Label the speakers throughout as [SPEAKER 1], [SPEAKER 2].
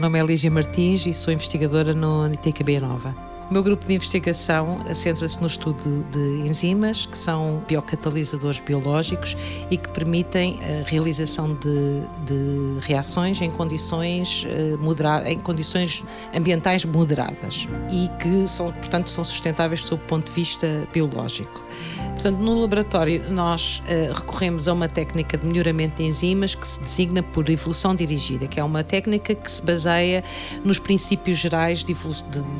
[SPEAKER 1] nome é Lígia Martins e sou investigadora no ITKB Nova. O meu grupo de investigação centra-se no estudo de enzimas, que são biocatalisadores biológicos e que permitem a realização de, de reações em condições, eh, moderadas, em condições ambientais moderadas e que, são, portanto, são sustentáveis sob o ponto de vista biológico. Portanto, no laboratório nós uh, recorremos a uma técnica de melhoramento de enzimas que se designa por evolução dirigida, que é uma técnica que se baseia nos princípios gerais de,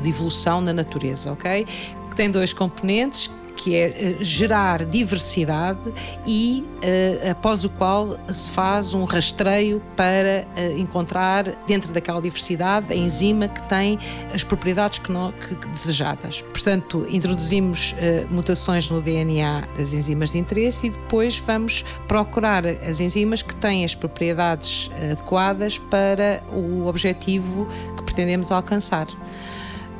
[SPEAKER 1] evolução na natureza, ok? Que tem dois componentes que é eh, gerar diversidade e uh, após o qual se faz um rastreio para uh, encontrar dentro daquela diversidade a enzima que tem as propriedades que, não, que, desejadas. Portanto, introduzimos mutações no DNA das enzimas de interesse e depois vamos procurar as enzimas que têm as propriedades adequadas para o objetivo que pretendemos alcançar.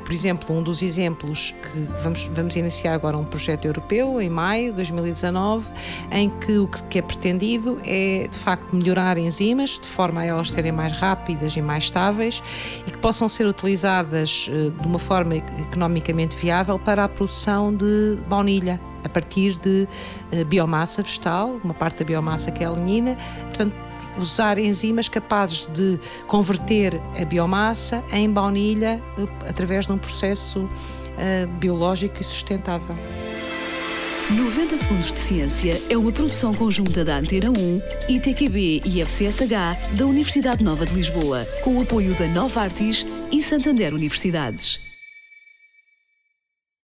[SPEAKER 1] Por exemplo, um dos exemplos que vamos, vamos iniciar agora um projeto europeu em maio de 2019, em que o que é pretendido é de facto melhorar enzimas de forma a elas serem mais rápidas e mais estáveis e que possam ser utilizadas eh, de uma forma economicamente viável para a produção de baunilha a partir de eh, biomassa vegetal, uma parte da biomassa que é a lenina, portanto usar enzimas capazes de converter a biomassa em baunilha eh, através de um processo uh, biológico e sustentável.
[SPEAKER 2] 90 Segundos de Ciência é uma produção conjunta da Antena 1, ITQB e FCSH da Universidade Nova de Lisboa, com o apoio da Nova Artis e Santander Universidades.